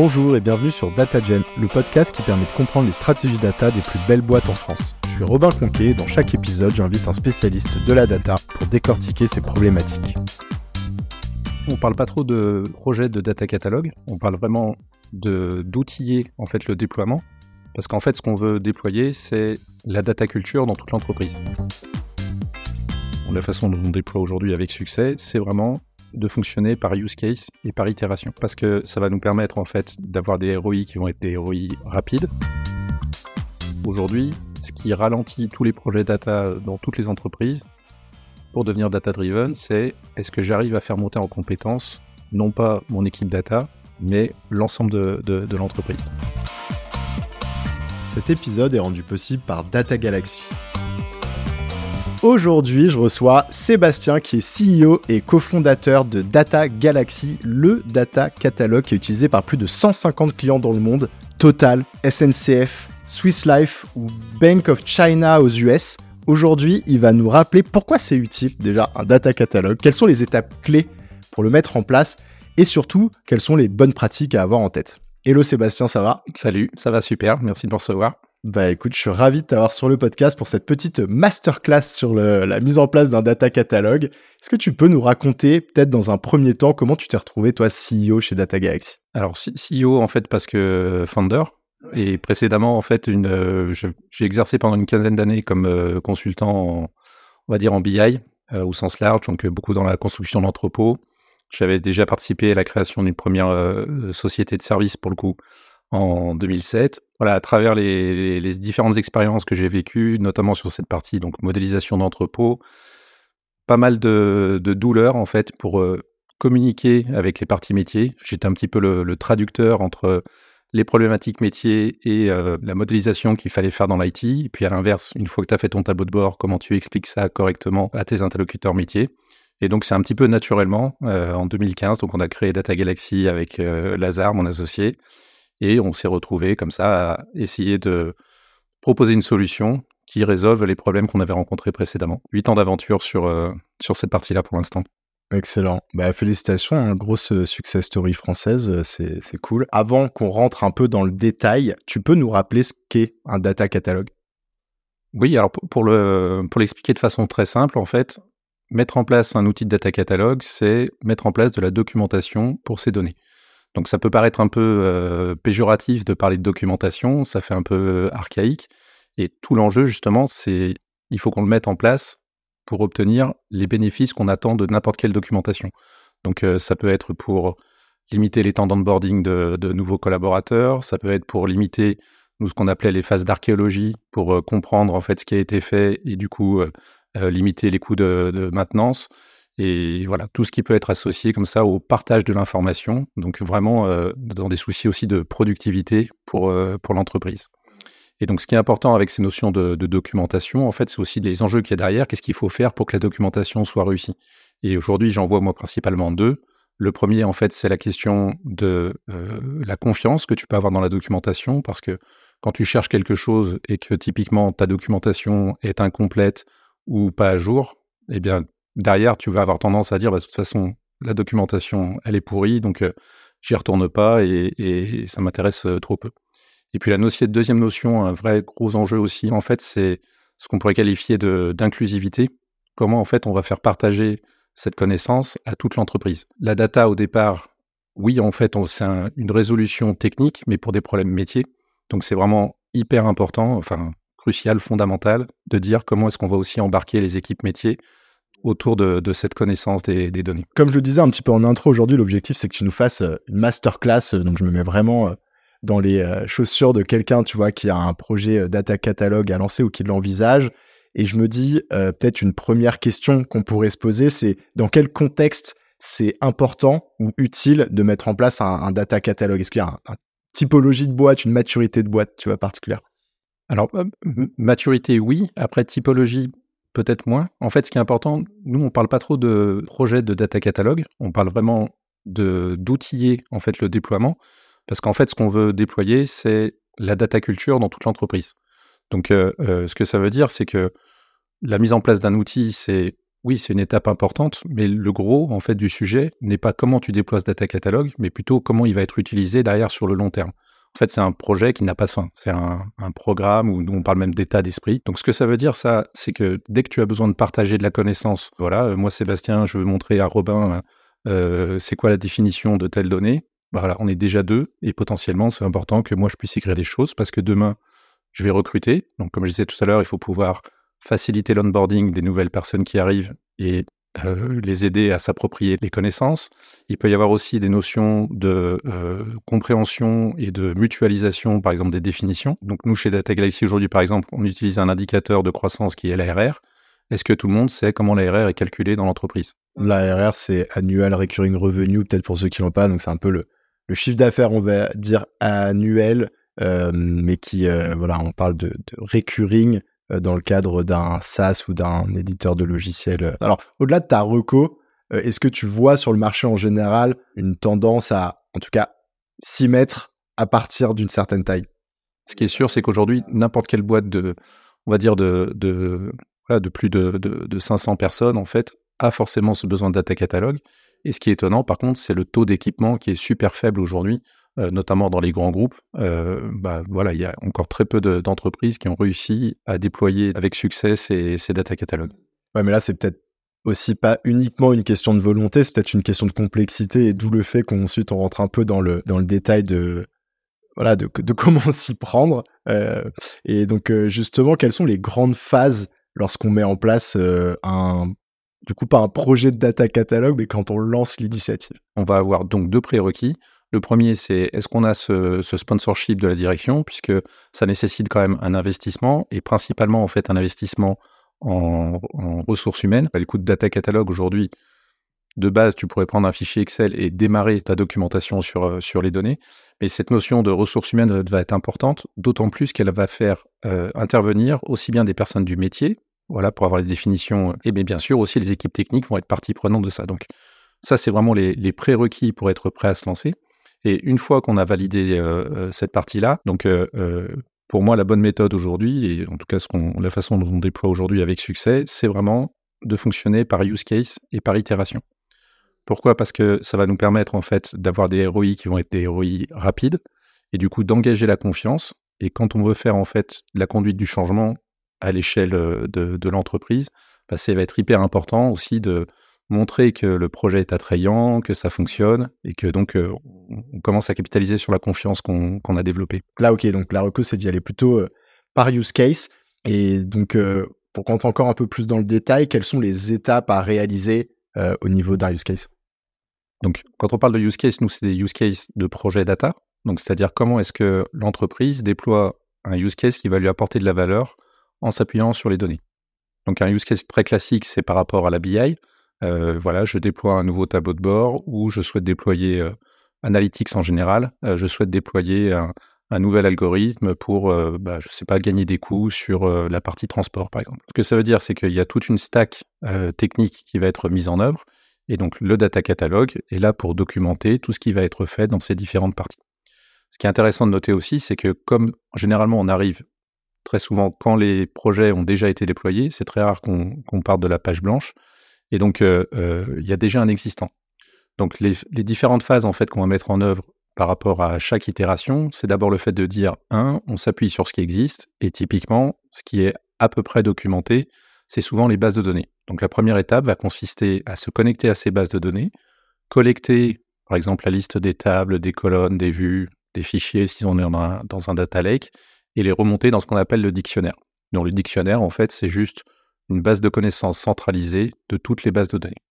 Bonjour et bienvenue sur DataGen, le podcast qui permet de comprendre les stratégies data des plus belles boîtes en France. Je suis Robin Conquet et dans chaque épisode, j'invite un spécialiste de la data pour décortiquer ces problématiques. On parle pas trop de projet de data catalogue, on parle vraiment d'outiller en fait le déploiement parce qu'en fait ce qu'on veut déployer c'est la data culture dans toute l'entreprise. La façon dont on déploie aujourd'hui avec succès, c'est vraiment de fonctionner par use case et par itération. Parce que ça va nous permettre en fait d'avoir des ROI qui vont être des ROI rapides. Aujourd'hui, ce qui ralentit tous les projets data dans toutes les entreprises pour devenir data driven, c'est est-ce que j'arrive à faire monter en compétence non pas mon équipe data, mais l'ensemble de, de l'entreprise. Cet épisode est rendu possible par Data Galaxy. Aujourd'hui, je reçois Sébastien qui est CEO et cofondateur de Data Galaxy, le data catalogue qui est utilisé par plus de 150 clients dans le monde, Total, SNCF, Swiss Life ou Bank of China aux US. Aujourd'hui, il va nous rappeler pourquoi c'est utile déjà un data catalogue, quelles sont les étapes clés pour le mettre en place et surtout quelles sont les bonnes pratiques à avoir en tête. Hello Sébastien, ça va? Salut, ça va super, merci de me recevoir. Bah écoute, je suis ravi de t'avoir sur le podcast pour cette petite masterclass sur la mise en place d'un data catalogue. Est-ce que tu peux nous raconter, peut-être dans un premier temps, comment tu t'es retrouvé, toi, CEO chez Data Galaxy? Alors, CEO, en fait, parce que founder. Et précédemment, en fait, une, j'ai exercé pendant une quinzaine d'années comme euh, consultant, on va dire, en BI, euh, au sens large, donc euh, beaucoup dans la construction d'entrepôts. J'avais déjà participé à la création d'une première société de services, pour le coup, en 2007. Voilà, à travers les, différentes expériences que j'ai vécues, notamment sur cette partie donc modélisation d'entrepôt, pas mal de, douleurs en fait pour euh, communiquer avec les parties métiers. J'étais un petit peu le, traducteur entre les problématiques métiers et euh, la modélisation qu'il fallait faire dans l'IT. Puis à l'inverse, une fois que tu as fait ton tableau de bord, comment tu expliques ça correctement à tes interlocuteurs métiers? Et donc c'est un petit peu naturellement euh, en 2015, donc on a créé Data Galaxy avec Lazare, mon associé. Et on s'est retrouvé comme ça à essayer de proposer une solution qui résolve les problèmes qu'on avait rencontrés précédemment. Huit ans d'aventure sur, euh, sur cette partie-là pour l'instant. Excellent. Bah, félicitations, hein, grosse euh, success story française, euh, c'est, c'est cool. Avant qu'on rentre un peu dans le détail, tu peux nous rappeler ce qu'est un data catalogue? Oui, alors pour, le, pour l'expliquer de façon très simple, en fait, mettre en place un outil de data catalogue, c'est mettre en place de la documentation pour ces données. Donc ça peut paraître un peu euh, péjoratif de parler de documentation, ça fait un peu euh, archaïque. Et tout l'enjeu, justement, c'est il faut qu'on le mette en place pour obtenir les bénéfices qu'on attend de n'importe quelle documentation. Donc euh, ça peut être pour limiter les temps d'onboarding de, nouveaux collaborateurs, ça peut être pour limiter nous ce qu'on appelait les phases d'archéologie, pour comprendre en fait ce qui a été fait et du coup limiter les coûts de maintenance et voilà, tout ce qui peut être associé comme ça au partage de l'information, donc vraiment euh, dans des soucis aussi de productivité pour, euh, pour l'entreprise. Et donc ce qui est important avec ces notions de, documentation, en fait, c'est aussi les enjeux qu'il y a derrière, qu'est-ce qu'il faut faire pour que la documentation soit réussie? Et aujourd'hui, j'en vois moi principalement deux. Le premier, en fait, c'est la question de euh, la confiance que tu peux avoir dans la documentation, parce que quand tu cherches quelque chose et que typiquement ta documentation est incomplète ou pas à jour, eh bien, derrière, tu vas avoir tendance à dire, bah, de toute façon, la documentation, elle est pourrie, donc j'y retourne pas et, ça m'intéresse trop peu. Et puis la deuxième notion, un vrai gros enjeu aussi, en fait, c'est ce qu'on pourrait qualifier d'inclusivité. Comment, en fait, on va faire partager cette connaissance à toute l'entreprise. La data, au départ, oui, en fait, c'est une résolution technique, mais pour des problèmes métiers. Donc c'est vraiment hyper important, enfin crucial, fondamental, de dire comment est-ce qu'on va aussi embarquer les équipes métiers autour de, cette connaissance des, données. Comme je le disais un petit peu en intro aujourd'hui, l'objectif c'est que tu nous fasses euh, une masterclass, euh, donc je me mets vraiment euh, dans les chaussures de quelqu'un, tu vois, qui a un projet data catalogue à lancer ou qui l'envisage. Et je me dis, peut-être une première question qu'on pourrait se poser, c'est dans quel contexte c'est important ou utile de mettre en place un, data catalogue? Est-ce qu'il y a une typologie de boîte, une maturité de boîte, tu vois, particulière? Alors, maturité, oui. Après, typologie, peut-être moins. En fait, ce qui est important, nous, on parle pas trop de projet de data catalogue, on parle vraiment de d'outiller en fait le déploiement, parce qu'en fait, ce qu'on veut déployer, c'est la data culture dans toute l'entreprise. Donc, euh, euh, ce que ça veut dire, c'est que la mise en place d'un outil, c'est Oui, c'est une étape importante, mais le gros en fait du sujet n'est pas comment tu déploies ce data catalogue, mais plutôt comment il va être utilisé derrière sur le long terme. En fait, c'est un projet qui n'a pas de. C'est un, programme où nous, on parle même d'état d'esprit. Donc, ce que ça veut dire, ça, c'est que dès que tu as besoin de partager de la connaissance, voilà, euh, moi, Sébastien, je veux montrer à Robin euh, c'est quoi la définition de telle donnée. Voilà, on est déjà deux et potentiellement, c'est important que moi, je puisse écrire des choses parce que demain, je vais recruter. Donc, comme je disais tout à l'heure, il faut pouvoir faciliter l'onboarding des nouvelles personnes qui arrivent et euh, les aider à s'approprier les connaissances. Il peut y avoir aussi des notions de euh, compréhension et de mutualisation, par exemple des définitions. Donc nous, chez Data Galaxy aujourd'hui, par exemple, on utilise un indicateur de croissance qui est l'ARR. Est-ce que tout le monde sait comment l'ARR est calculé dans l'entreprise? L'ARR, c'est Annual Recurring Revenue, peut-être pour ceux qui l'ont pas. Donc c'est un peu le, chiffre d'affaires, on va dire annuel, euh, mais qui, voilà, on parle de, recurring dans le cadre d'un SaaS ou d'un éditeur de logiciels. Alors, au-delà de ta reco, euh, est-ce que tu vois sur le marché en général une tendance à, en tout cas, s'y mettre à partir d'une certaine taille? Ce qui est sûr, c'est qu'aujourd'hui, n'importe quelle boîte de, on va dire, de, de, de plus de, de, 500 personnes, en fait, a forcément ce besoin de data catalogue. Et ce qui est étonnant, par contre, c'est le taux d'équipement qui est super faible aujourd'hui. Euh, notamment dans les grands groupes, euh, bah, voilà, il y a encore très peu d'entreprises qui ont réussi à déployer avec succès ces, data catalogues. Ouais, mais là, c'est peut-être aussi pas uniquement une question de volonté, c'est peut-être une question de complexité, et d'où le fait qu'ensuite on rentre un peu dans le, dans le détail de, voilà, de, comment s'y prendre. Euh, et donc, justement, quelles sont les grandes phases lorsqu'on met en place un, du coup, pas un projet de data catalogue, mais quand on lance l'initiative? On va avoir donc deux prérequis. Le premier, c'est est-ce qu'on a ce, sponsorship de la direction, puisque ça nécessite quand même un investissement, et principalement en fait un investissement en, ressources humaines. Bah, le coût de data catalogue aujourd'hui, de base, tu pourrais prendre un fichier Excel et démarrer ta documentation sur, euh, sur les données. Mais cette notion de ressources humaines va être importante, d'autant plus qu'elle va faire euh, intervenir aussi bien des personnes du métier, voilà, pour avoir les définitions, et bien sûr aussi les équipes techniques vont être partie prenante de ça. Donc ça, c'est vraiment les prérequis pour être prêt à se lancer. Et une fois qu'on a validé cette partie-là, donc pour moi, la bonne méthode aujourd'hui, et en tout cas la façon dont on déploie aujourd'hui avec succès, c'est vraiment de fonctionner par use case et par itération. Pourquoi? Parce que ça va nous permettre en fait d'avoir des ROI qui vont être des ROI rapides et du coup d'engager la confiance. Et quand on veut faire en fait la conduite du changement à l'échelle de, l'entreprise, bah, ça va être hyper important aussi de, montrer que le projet est attrayant, que ça fonctionne et que donc euh, on commence à capitaliser sur la confiance qu'on a développée. Là, ok, donc la reco, c'est d'y aller plutôt euh, par use case. Et donc, euh, pour qu'on encore un peu plus dans le détail, quelles sont les étapes à réaliser au niveau d'un use case? Donc, quand on parle de use case, nous, c'est des use cases de projet data. Donc, c'est-à-dire comment est-ce que l'entreprise déploie un use case qui va lui apporter de la valeur en s'appuyant sur les données. Donc, un use case très classique, c'est par rapport à la BI. Euh, voilà, je déploie un nouveau tableau de bord ou je souhaite déployer euh, Analytics en général. Euh, je souhaite déployer un, nouvel algorithme pour, bah, je sais pas, gagner des coûts sur la partie transport, par exemple. Ce que ça veut dire, c'est qu'il y a toute une stack technique qui va être mise en œuvre. Et donc, le data catalogue est là pour documenter tout ce qui va être fait dans ces différentes parties. Ce qui est intéressant de noter aussi, c'est que comme généralement on arrive très souvent quand les projets ont déjà été déployés, c'est très rare qu'on parte de la page blanche. Et donc, il y a déjà un existant. Donc, les, différentes phases en fait qu'on va mettre en œuvre par rapport à chaque itération, c'est d'abord le fait de dire, un, on s'appuie sur ce qui existe, et typiquement, ce qui est à peu près documenté, c'est souvent les bases de données. Donc, la première étape va consister à se connecter à ces bases de données, collecter, par exemple, la liste des tables, des colonnes, des vues, des fichiers si on est dans dans un data lake, et les remonter dans ce qu'on appelle le dictionnaire. Donc, le dictionnaire, en fait, c'est juste une base de connaissances centralisée de toutes les bases de données.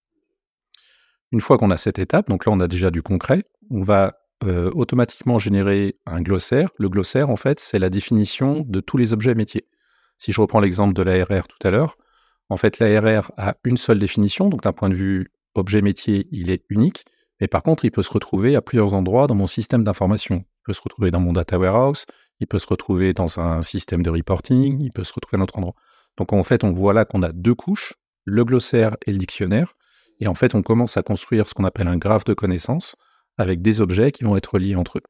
Une fois qu'on a cette étape, donc là on a déjà du concret, on va euh, automatiquement générer un glossaire. Le glossaire, en fait, c'est la définition de tous les objets métiers. Si je reprends l'exemple de l'ARR tout à l'heure, en fait, l'ARR a une seule définition, donc d'un point de vue objet métier, il est unique, mais par contre, il peut se retrouver à plusieurs endroits dans mon système d'information. Il peut se retrouver dans mon data warehouse, il peut se retrouver dans un système de reporting, il peut se retrouver à un autre endroit. Donc en fait, on voit là qu'on a deux couches, le glossaire et le dictionnaire. Et en fait, on commence à construire ce qu'on appelle un graphe de connaissances avec des objets qui vont être liés entre eux.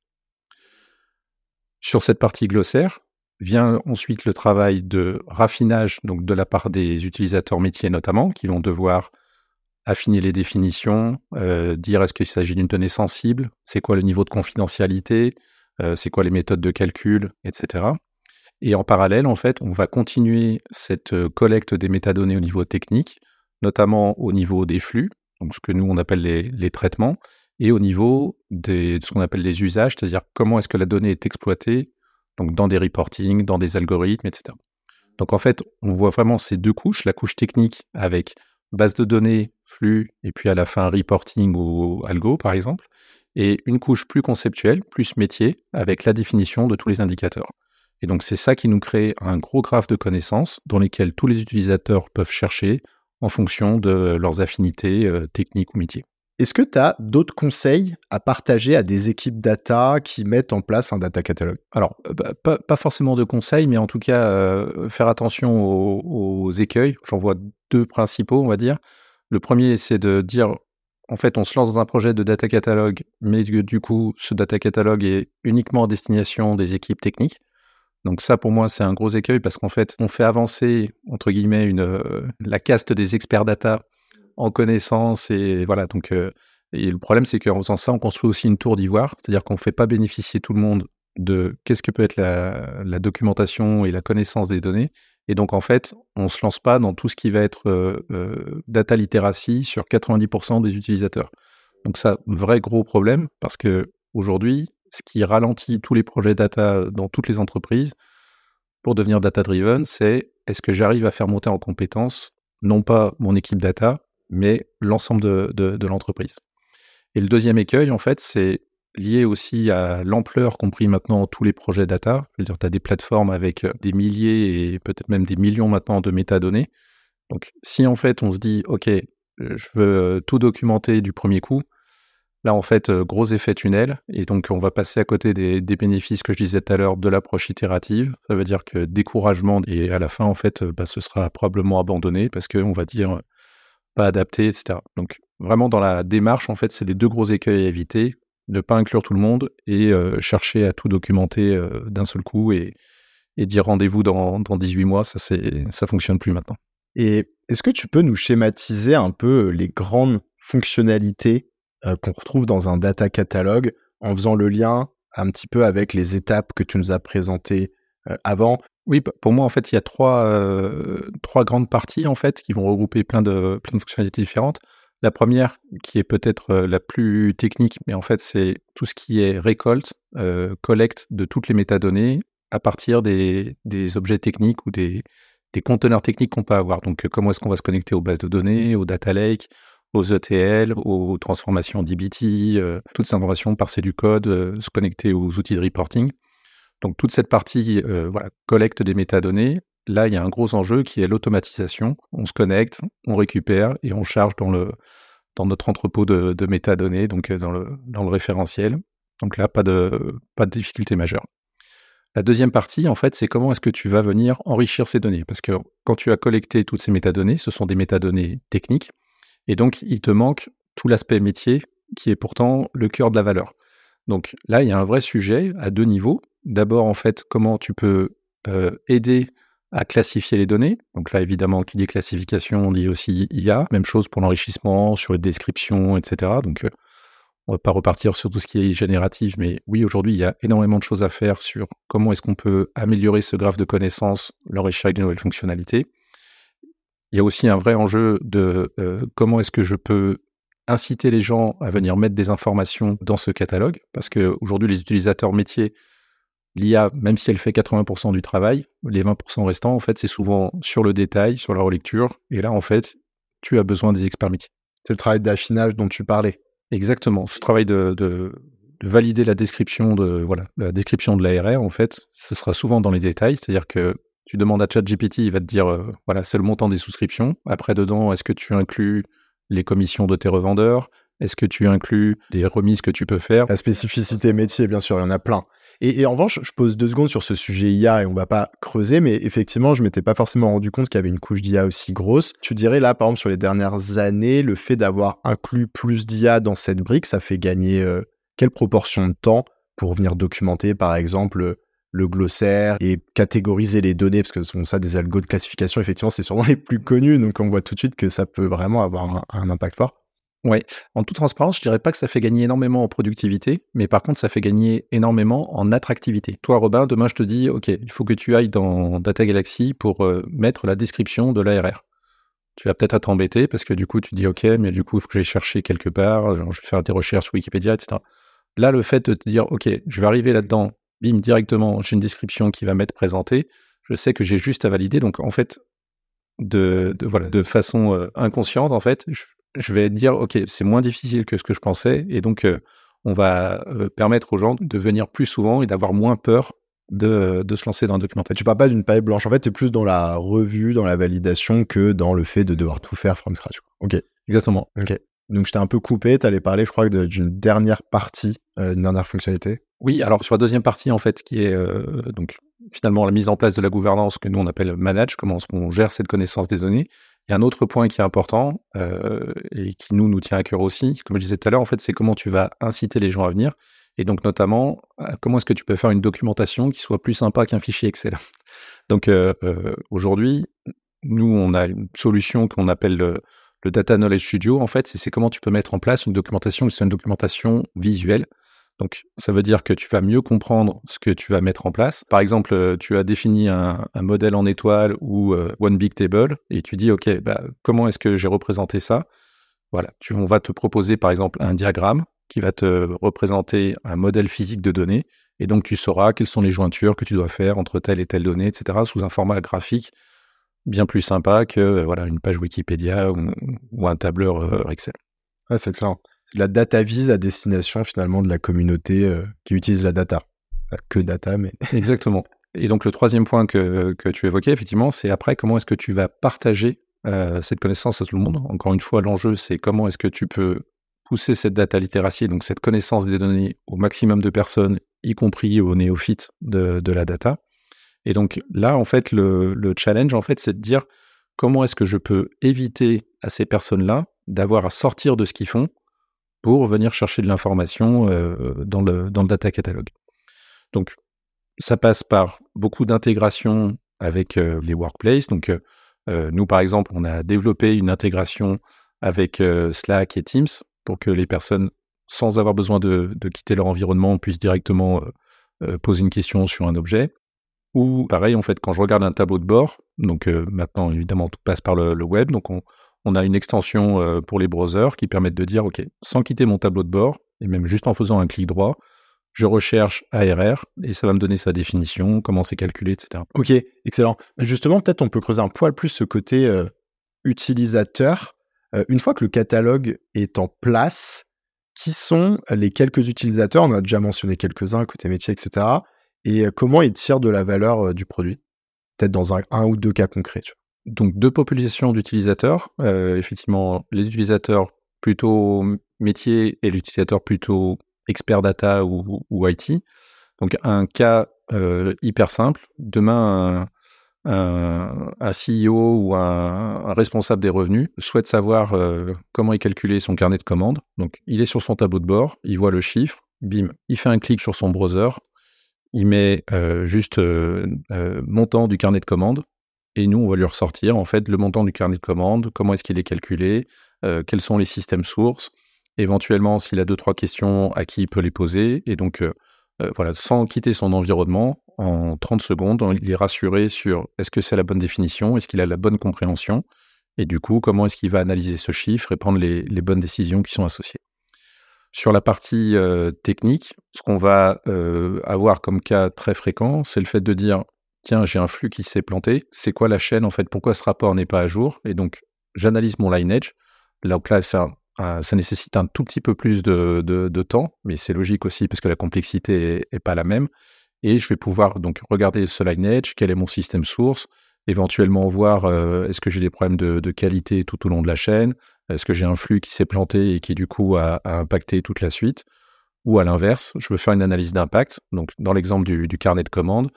Sur cette partie glossaire, Vient ensuite le travail de raffinage, donc de la part des utilisateurs métiers notamment, qui vont devoir affiner les définitions, euh, dire est-ce qu'il s'agit d'une donnée sensible, c'est quoi le niveau de confidentialité, euh, c'est quoi les méthodes de calcul, etc. Et en parallèle, en fait, on va continuer cette euh, collecte des métadonnées au niveau technique, notamment au niveau des flux, donc ce que nous on appelle les, traitements, et au niveau de ce qu'on appelle les usages, c'est-à-dire comment est-ce que la donnée est exploitée donc dans des reporting, dans des algorithmes, etc. Donc en fait, on voit vraiment ces deux couches, la couche technique avec base de données, flux, et puis à la fin reporting ou algo par exemple, et une couche plus conceptuelle, plus métier, avec la définition de tous les indicateurs. Et donc c'est ça qui nous crée un gros graphe de connaissances dans lesquels tous les utilisateurs peuvent chercher en fonction de leurs affinités euh, techniques ou métiers. Est-ce que tu as d'autres conseils à partager à des équipes data qui mettent en place un data catalogue? Alors, euh, bah, pas, forcément de conseils, mais en tout cas, euh, faire attention aux, écueils. J'en vois deux principaux, on va dire. Le premier, c'est de dire, en fait, on se lance dans un projet de data catalogue, mais du coup, ce data catalogue est uniquement à destination des équipes techniques. Donc ça, pour moi, c'est un gros écueil parce qu'en fait, on fait avancer, entre guillemets, euh, la caste des experts data en connaissance et voilà. Donc, euh, et le problème, c'est qu'en faisant ça, on construit aussi une tour d'ivoire, c'est-à-dire qu'on ne fait pas bénéficier tout le monde de qu'est-ce que peut être la, documentation et la connaissance des données. Et donc, en fait, on ne se lance pas dans tout ce qui va être euh, data literacy sur 90% des utilisateurs. Donc, ça, vrai gros problème, parce que aujourd'hui, ce qui ralentit tous les projets data dans toutes les entreprises pour devenir data-driven, c'est est-ce que j'arrive à faire monter en compétence non pas mon équipe data, mais l'ensemble de, l'entreprise. Et le deuxième écueil, en fait, c'est lié aussi à l'ampleur qu'ont pris maintenant tous les projets data. Je veux dire, tu as des plateformes avec des milliers et peut-être même des millions maintenant de métadonnées. Donc, si en fait on se dit, OK, je veux tout documenter du premier coup, là, en fait, euh, gros effet tunnel. Et donc, on va passer à côté des, bénéfices que je disais tout à l'heure de l'approche itérative. Ça veut dire que découragement, et à la fin, en fait, bah, ce sera probablement abandonné parce qu'on va dire, pas adapté, etc. Donc vraiment dans la démarche, en fait, c'est les deux gros écueils à éviter, ne pas inclure tout le monde et euh, chercher à tout documenter euh, d'un seul coup et, dire rendez-vous dans, dans 18 mois, ça ça fonctionne plus maintenant. Et est-ce que tu peux nous schématiser un peu euh, les grandes fonctionnalités qu'on retrouve dans un data catalogue en faisant le lien un petit peu avec les étapes que tu nous as présentées avant oui, pour moi, en fait, il y a trois, euh, trois grandes parties en fait qui vont regrouper plein de, plein de fonctionnalités différentes. La première, qui est peut-être euh, la plus technique, mais en fait, c'est tout ce qui est récolte, euh, collecte de toutes les métadonnées à partir des, des objets techniques ou des, des conteneurs techniques qu'on peut avoir. Donc, comment est-ce qu'on va se connecter aux bases de données, aux data lake, aux ETL, aux transformations DBT, toutes ces informations, parser du code, se connecter aux outils de reporting. Donc toute cette partie euh, voilà, collecte des métadonnées, là il y a un gros enjeu qui est l'automatisation. On se connecte, on récupère et on charge dans, le, dans notre entrepôt de, de métadonnées, donc euh, dans le, dans le référentiel. Donc là, pas de, pas de difficulté majeure. La deuxième partie, en fait, c'est comment est-ce que tu vas venir enrichir ces données? Parce que quand tu as collecté toutes ces métadonnées, ce sont des métadonnées techniques, et donc il te manque tout l'aspect métier qui est pourtant le cœur de la valeur. Donc là, il y a un vrai sujet à deux niveaux. D'abord, en fait, comment tu peux euh, aider à classifier les données. Donc là, évidemment, qui dit classification, on dit aussi IA. Même chose pour l'enrichissement, sur les descriptions, etc. Donc, euh, on ne va pas repartir sur tout ce qui est génératif, mais oui, aujourd'hui, il y a énormément de choses à faire sur comment est-ce qu'on peut améliorer ce graphe de connaissances, l'enrichir avec de nouvelles fonctionnalités. Il y a aussi un vrai enjeu de euh, comment est-ce que je peux inciter les gens à venir mettre des informations dans ce catalogue, parce qu'aujourd'hui, les utilisateurs métiers, l'IA, même si elle fait 80% du travail, les 20% restants, en fait, c'est souvent sur le détail, sur la relecture, et là, en fait, tu as besoin des experts métiers. C'est le travail d'affinage dont tu parlais. Exactement, ce travail de, valider la description de voilà la description de l'ARR, en fait, ce sera souvent dans les détails, c'est-à-dire que tu demandes à ChatGPT, il va te dire euh, voilà, c'est le montant des souscriptions. Après dedans, est-ce que tu inclus les commissions de tes revendeurs? Est-ce que tu inclus des remises que tu peux faire? La spécificité métier, bien sûr, il y en a plein. Et, en revanche, je pose deux secondes sur ce sujet IA et on va pas creuser, mais effectivement, je m'étais pas forcément rendu compte qu'il y avait une couche d'IA aussi grosse. Tu dirais là, par exemple, sur les dernières années, le fait d'avoir inclus plus d'IA dans cette brique, ça fait gagner euh, quelle proportion de temps pour venir documenter, par exemple, le glossaire et catégoriser les données, parce que sont ça des algos de classification, effectivement, c'est sûrement les plus connus, donc on voit tout de suite que ça peut vraiment avoir un, impact fort. Oui, en toute transparence, je dirais pas que ça fait gagner énormément en productivité, mais par contre, ça fait gagner énormément en attractivité. Toi, Robin, demain, je te dis, OK, il faut que tu ailles dans Data Galaxy pour euh, mettre la description de l'ARR. Tu vas peut-être t'embêter parce que du coup, tu dis, OK, mais du coup, il faut que j'aille chercher quelque part, je vais faire des recherches sur Wikipédia, etc. Là, le fait de te dire, OK, je vais arriver là-dedans, bim, directement, j'ai une description qui va m'être présentée. Je sais que j'ai juste à valider. Donc, en fait, de, voilà, de façon euh, inconsciente, en fait, je, vais dire, OK, c'est moins difficile que ce que je pensais. Et donc, euh, on va euh, permettre aux gens de venir plus souvent et d'avoir moins peur de, de, se lancer dans un documentaire. Tu parles pas d'une paille blanche. En fait, tu es plus dans la revue, dans la validation que dans le fait de devoir tout faire from scratch. Ok. Exactement. Ok. Donc, je t'ai un peu coupé. Tu allais parler, je crois, d'une dernière partie, d'une dernière fonctionnalité. Oui, alors sur la deuxième partie, en fait, qui est euh, donc finalement la mise en place de la gouvernance que nous on appelle manage, comment est-ce qu'on gère cette connaissance des données. Il y a un autre point qui est important euh, et qui nous nous tient à cœur aussi, comme je disais tout à l'heure, en fait, c'est comment tu vas inciter les gens à venir. Et donc notamment, euh, comment est-ce que tu peux faire une documentation qui soit plus sympa qu'un fichier Excel. Donc aujourd'hui, nous on a une solution qu'on appelle le, le Data Knowledge Studio. En fait, c'est comment tu peux mettre en place une documentation qui soit une documentation visuelle donc, ça veut dire que tu vas mieux comprendre ce que tu vas mettre en place. Par exemple, euh, tu as défini un, modèle en étoile ou euh, One Big Table et tu dis, OK, bah, comment est-ce que j'ai représenté ça? Voilà, tu, on va te proposer par exemple un diagramme qui va te représenter un modèle physique de données et donc tu sauras quelles sont les jointures que tu dois faire entre telle et telle donnée, etc., sous un format graphique bien plus sympa que euh, voilà une page Wikipédia ou, un tableur Excel. Ah, c'est excellent la data vise à destination finalement de la communauté euh, qui utilise la data. Pas que data, mais. Exactement. Et donc le troisième point que, tu évoquais, effectivement, c'est après comment est-ce que tu vas partager euh, cette connaissance à tout le monde? Encore une fois, l'enjeu, c'est comment est-ce que tu peux pousser cette data littératie, donc cette connaissance des données au maximum de personnes, y compris aux néophytes de, la data. Et donc là, en fait, le, le challenge, en fait, c'est de dire comment est-ce que je peux éviter à ces personnes-là d'avoir à sortir de ce qu'ils font pour venir chercher de l'information euh, dans, le, dans le data catalogue. Donc, ça passe par beaucoup d'intégration avec euh, les workplaces. Donc, euh, nous, par exemple, on a développé une intégration avec Slack et Teams pour que les personnes, sans avoir besoin de, quitter leur environnement, puissent directement poser une question sur un objet. Ou pareil, en fait, quand je regarde un tableau de bord, donc maintenant, évidemment, tout passe par le, le web, donc on, on a une extension euh, pour les browsers qui permettent de dire, OK, sans quitter mon tableau de bord, et même juste en faisant un clic droit, je recherche ARR et ça va me donner sa définition, comment c'est calculé, etc. Ok, excellent. Justement, peut-être on peut creuser un poil plus ce côté euh, utilisateur. Euh, une fois que le catalogue est en place, qui sont les quelques utilisateurs? On a déjà mentionné quelques-uns, côté métier, etc. Et comment ils tirent de la valeur du produit? Peut-être dans un, ou deux cas concrets. Donc deux populations d'utilisateurs. Euh, effectivement, les utilisateurs plutôt métier et l'utilisateur plutôt expert data ou, IT. Donc un cas euh, hyper simple. Demain, un, CEO ou un, responsable des revenus souhaite savoir euh, comment est calculé son carnet de commandes. Donc il est sur son tableau de bord, il voit le chiffre, bim, il fait un clic sur son browser, il met juste montant du carnet de commandes, et nous, on va lui ressortir en fait le montant du carnet de commande, comment est-ce qu'il est calculé, euh, quels sont les systèmes sources, éventuellement s'il a deux trois questions à qui il peut les poser, et donc euh, euh, voilà, sans quitter son environnement, en 30 secondes, il est rassuré sur est-ce que c'est la bonne définition, est-ce qu'il a la bonne compréhension, et du coup, comment est-ce qu'il va analyser ce chiffre et prendre les, bonnes décisions qui sont associées. Sur la partie technique, ce qu'on va avoir comme cas très fréquent, c'est le fait de dire tiens, j'ai un flux qui s'est planté, c'est quoi la chaîne en fait, pourquoi ce rapport n'est pas à jour? Et donc, j'analyse mon lineage. Donc là, ça, ça nécessite un tout petit peu plus de, temps, mais c'est logique aussi parce que la complexité n'est pas la même. Et je vais pouvoir donc regarder ce lineage, quel est mon système source, éventuellement voir euh, est-ce que j'ai des problèmes de, qualité tout au long de la chaîne, est-ce que j'ai un flux qui s'est planté et qui du coup a, impacté toute la suite, ou à l'inverse, je veux faire une analyse d'impact. Donc dans l'exemple du, du, carnet de commandes,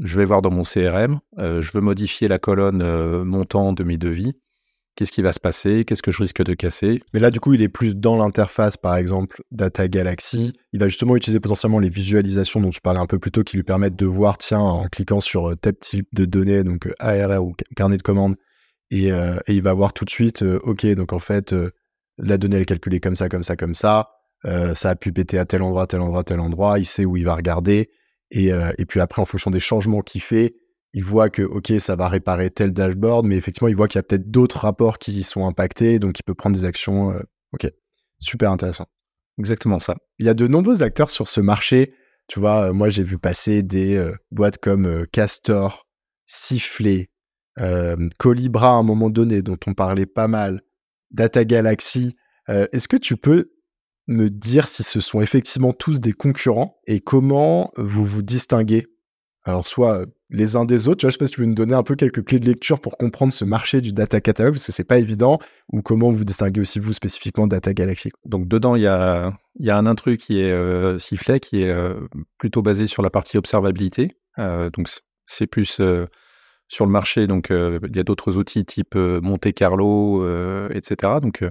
je vais voir dans mon CRM, euh, je veux modifier la colonne euh, montant de mes devis. qu'est-ce qui va se passer, qu'est-ce que je risque de casser? Mais là, du coup, il est plus dans l'interface, par exemple, Data Galaxy. Il va justement utiliser potentiellement les visualisations dont tu parlais un peu plus tôt, qui lui permettent de voir, tiens, en cliquant sur euh, tel type de données, donc ARR ou carnet de commandes, et, et il va voir tout de suite, OK, donc en fait, la donnée elle est calculée comme ça, comme ça, comme ça. ça a pu péter à tel endroit, tel endroit, tel endroit. Il sait où il va regarder. Et, et puis après, en fonction des changements qu'il fait, il voit que, OK, ça va réparer tel dashboard, mais effectivement, il voit qu'il y a peut-être d'autres rapports qui sont impactés, donc il peut prendre des actions. Euh, OK, super intéressant. Exactement ça. Il y a de nombreux acteurs sur ce marché. Tu vois, euh, moi, j'ai vu passer des euh, boîtes comme Castor, Sifflet, Colibra à un moment donné, dont on parlait pas mal, Data Galaxy. Est-ce que tu peux me dire si ce sont effectivement tous des concurrents et comment vous vous distinguez? Alors, soit les uns des autres. Tu vois, je sais pas si tu veux nous donner un peu quelques clés de lecture pour comprendre ce marché du data catalog, parce que c'est pas évident, ou comment vous distinguez aussi vous spécifiquement Data Galaxy. Donc dedans, il y a, y a un intrus qui est euh, Sifflet, qui est euh, plutôt basé sur la partie observabilité. Euh, donc c'est plus sur le marché. Donc il y a d'autres outils type Monte Carlo, etc. Donc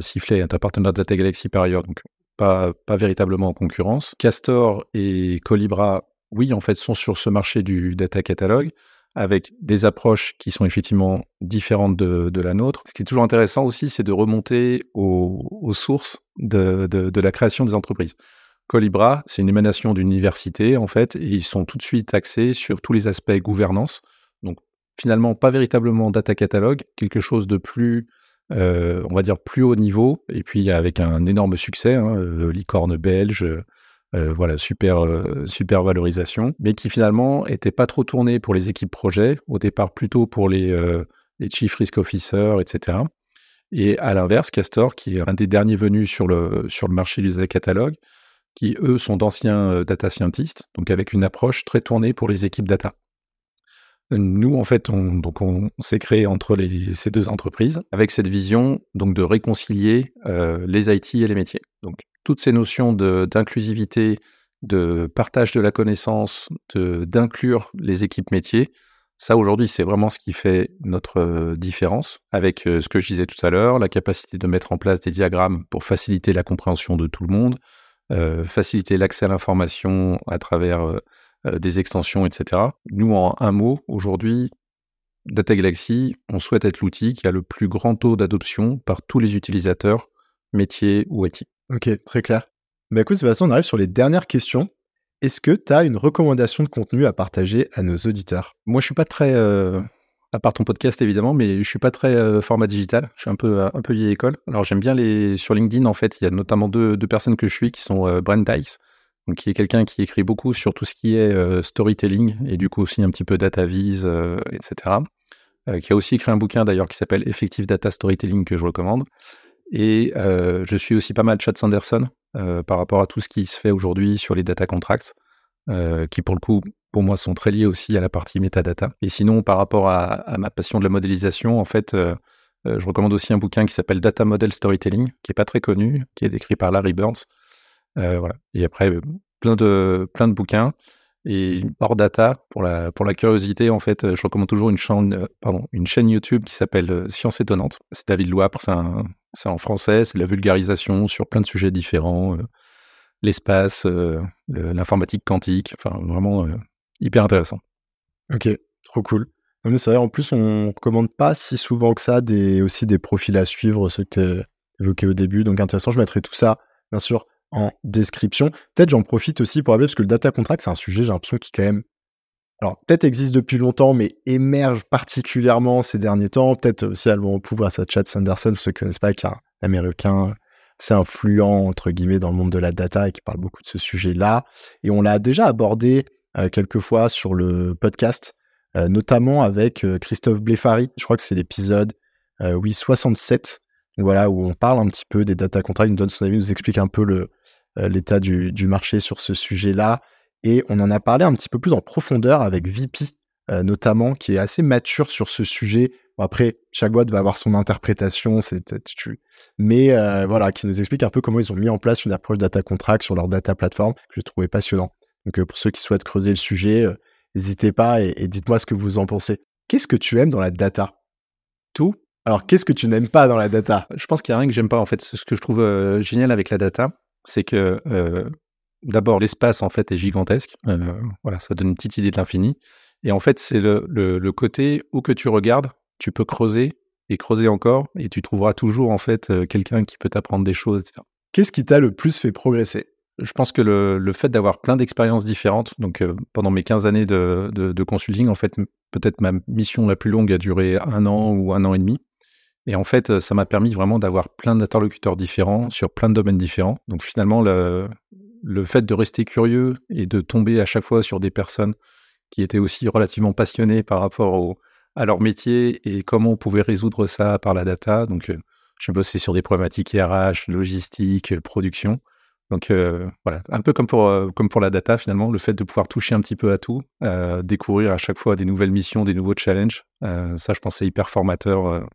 Sifflet est un partenaire de Data Galaxy par ailleurs, donc pas, pas véritablement en concurrence. Castor et Colibra oui, en fait, sont sur ce marché du data catalog avec des approches qui sont effectivement différentes de, la nôtre. Ce qui est toujours intéressant aussi, c'est de remonter aux, sources de, la création des entreprises. Colibra, c'est une émanation d'une université, en fait, et ils sont tout de suite axés sur tous les aspects gouvernance. Donc, finalement, pas véritablement data catalog, quelque chose de plus, euh, on va dire, plus haut niveau, et puis avec un énorme succès, hein, euh, licorne belge, euh, voilà, super, super valorisation, mais qui finalement était pas trop tourné pour les équipes projet, au départ plutôt pour les, les chief risk officers, etc. Et à l'inverse, Castor, qui est un des derniers venus sur le, sur le marché du catalogue, qui eux sont d'anciens data scientists, donc avec une approche très tournée pour les équipes data. Nous, en fait, on, donc on, s'est créé entre ces deux entreprises avec cette vision donc de réconcilier les IT et les métiers. Donc toutes ces notions d'inclusivité, de, partage de la connaissance, d'inclure les équipes métiers, ça aujourd'hui c'est vraiment ce qui fait notre euh, différence avec euh, ce que je disais tout à l'heure, la capacité de mettre en place des diagrammes pour faciliter la compréhension de tout le monde, euh, faciliter l'accès à l'information à travers des extensions, etc. Nous, en un mot, aujourd'hui, Data Galaxy, on souhaite être l'outil qui a le plus grand taux d'adoption par tous les utilisateurs, métiers ou IT. Ok, très clair. Bah écoute, Sébastien, on arrive sur les dernières questions. Est-ce que tu as une recommandation de contenu à partager à nos auditeurs? Moi, je suis pas très, euh, à part ton podcast évidemment, mais je suis pas très euh, format digital. Je suis un peu, un peu vieille école. Alors j'aime bien les sur LinkedIn en fait. Il y a notamment deux, deux personnes que je suis qui sont euh, Brent Dice, donc qui est quelqu'un qui écrit beaucoup sur tout ce qui est storytelling et du coup aussi un petit peu data vise, etc. qui a aussi écrit un bouquin d'ailleurs qui s'appelle Effective Data Storytelling que je recommande. Et je suis aussi pas mal Chad Sanderson par rapport à tout ce qui se fait aujourd'hui sur les data contracts, qui pour le coup, pour moi, sont très liés aussi à la partie metadata. Et sinon, par rapport à, ma passion de la modélisation, en fait, je recommande aussi un bouquin qui s'appelle Data Model Storytelling, qui est pas très connu, qui est écrit par Larry Burns. Voilà. Et après, plein de, plein de bouquins. Et hors data, pour la, pour la curiosité, en fait, je recommande toujours une chaîne, YouTube qui s'appelle Science étonnante. C'est David Loapre, c'est en français, c'est la vulgarisation sur plein de sujets différents, euh, l'espace, euh, l'informatique quantique, enfin vraiment euh, hyper intéressant. Ok, trop cool. c'est en plus, on recommande pas si souvent que ça des, aussi des profils à suivre, ceux que tu évoqués au début. Donc intéressant, je mettrai tout ça, bien sûr, en description. Peut-être j'en profite aussi pour rappeler, parce que le data contract, c'est un sujet, j'ai l'impression, qui quand même alors peut-être existe depuis longtemps, mais émerge particulièrement ces derniers temps. Peut-être aussi elles vont pouvoir à Chad Sanderson, pour ceux qui ne connaissent pas, qui est un américain assez influent, entre guillemets, dans le monde de la data et qui parle beaucoup de ce sujet-là. Et on l'a déjà abordé euh, quelques fois sur le podcast, euh, notamment avec euh, Christophe Blefari. Je crois que c'est l'épisode, oui, 67. Voilà, où on parle un petit peu des data contracts, nous donne son avis, nous explique un peu le, l'état du, du marché sur ce sujet-là. Et on en a parlé un petit peu plus en profondeur avec VP, euh, notamment, qui est assez mature sur ce sujet. après, chaque boîte va avoir son interprétation, c'est, mais euh, voilà, qui nous explique un peu comment ils ont mis en place une approche data contract sur leur data platform, que j'ai trouvé passionnant. Donc, euh, pour ceux qui souhaitent creuser le sujet, n'hésitez pas et, dites-moi ce que vous en pensez. Qu'est-ce que tu aimes dans la data? Tout. Alors, qu'est-ce que tu n'aimes pas dans la data? Je pense qu'il n'y a rien que j'aime pas. En fait, ce que je trouve euh, génial avec la data, c'est que euh, d'abord, l'espace, en fait, est gigantesque. Euh, voilà, ça donne une petite idée de l'infini. Et en fait, c'est le, le, côté où que tu regardes, tu peux creuser et creuser encore, et tu trouveras toujours, en fait, quelqu'un qui peut t'apprendre des choses, etc. Qu'est-ce qui t'a le plus fait progresser? Je pense que le, le fait d'avoir plein d'expériences différentes, donc pendant mes 15 années de, de, de consulting, en fait, peut-être ma mission la plus longue a duré un an ou un an et demi. Et en fait, ça m'a permis vraiment d'avoir plein d'interlocuteurs différents sur plein de domaines différents. Donc finalement, le, le fait de rester curieux et de tomber à chaque fois sur des personnes qui étaient aussi relativement passionnées par rapport à leur métier et comment on pouvait résoudre ça par la data. Donc, je bossais sur des problématiques RH, logistique, production. Donc voilà, un peu comme pour, comme pour la data finalement, le fait de pouvoir toucher un petit peu à tout, découvrir à chaque fois des nouvelles missions, des nouveaux challenges, ça je pense c'est hyper formateur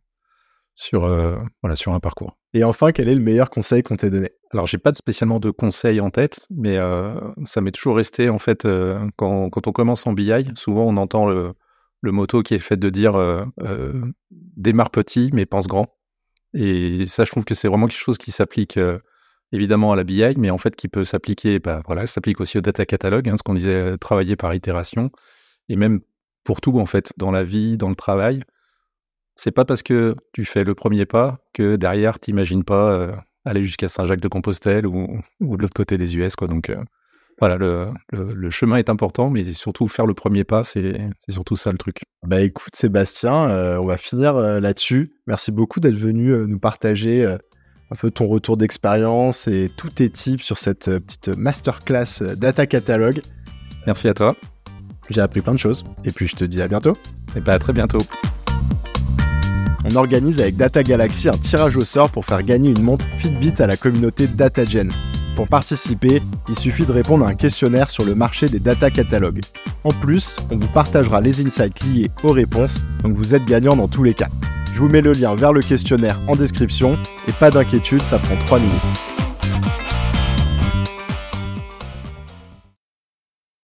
sur, euh, voilà, sur un parcours. Et enfin, quel est le meilleur conseil qu'on t'ait donné? Alors, j'ai pas spécialement de conseils en tête, mais euh, ça m'est toujours resté, en fait, euh, quand, quand, on commence en BI, souvent on entend le, le motto qui est fait de dire démarre petit, mais pense grand. Et ça, je trouve que c'est vraiment quelque chose qui s'applique évidemment à la BI, mais en fait qui peut s'appliquer, bah, voilà, s'applique aussi au data catalogue, hein, ce qu'on disait, travailler par itération, et même pour tout, en fait, dans la vie, dans le travail. C'est pas parce que tu fais le premier pas que derrière, tu n'imagines pas euh, aller jusqu'à Saint-Jacques-de-Compostelle ou, de l'autre côté des US. Quoi. Donc euh, voilà, le, chemin est important, mais surtout faire le premier pas, c'est surtout ça le truc. Bah écoute Sébastien, euh, on va finir là-dessus. Merci beaucoup d'être venu nous partager un peu ton retour d'expérience et tous tes tips sur cette petite masterclass Data Catalogue. Merci à toi. J'ai appris plein de choses. Et puis je te dis à bientôt. Et bah à très bientôt on organise avec Data Galaxy un tirage au sort pour faire gagner une montre Fitbit à la communauté DataGen. Pour participer, il suffit de répondre à un questionnaire sur le marché des data catalogues. En plus, on vous partagera les insights liés aux réponses, donc vous êtes gagnant dans tous les cas. Je vous mets le lien vers le questionnaire en description et pas d'inquiétude, ça prend 3 minutes.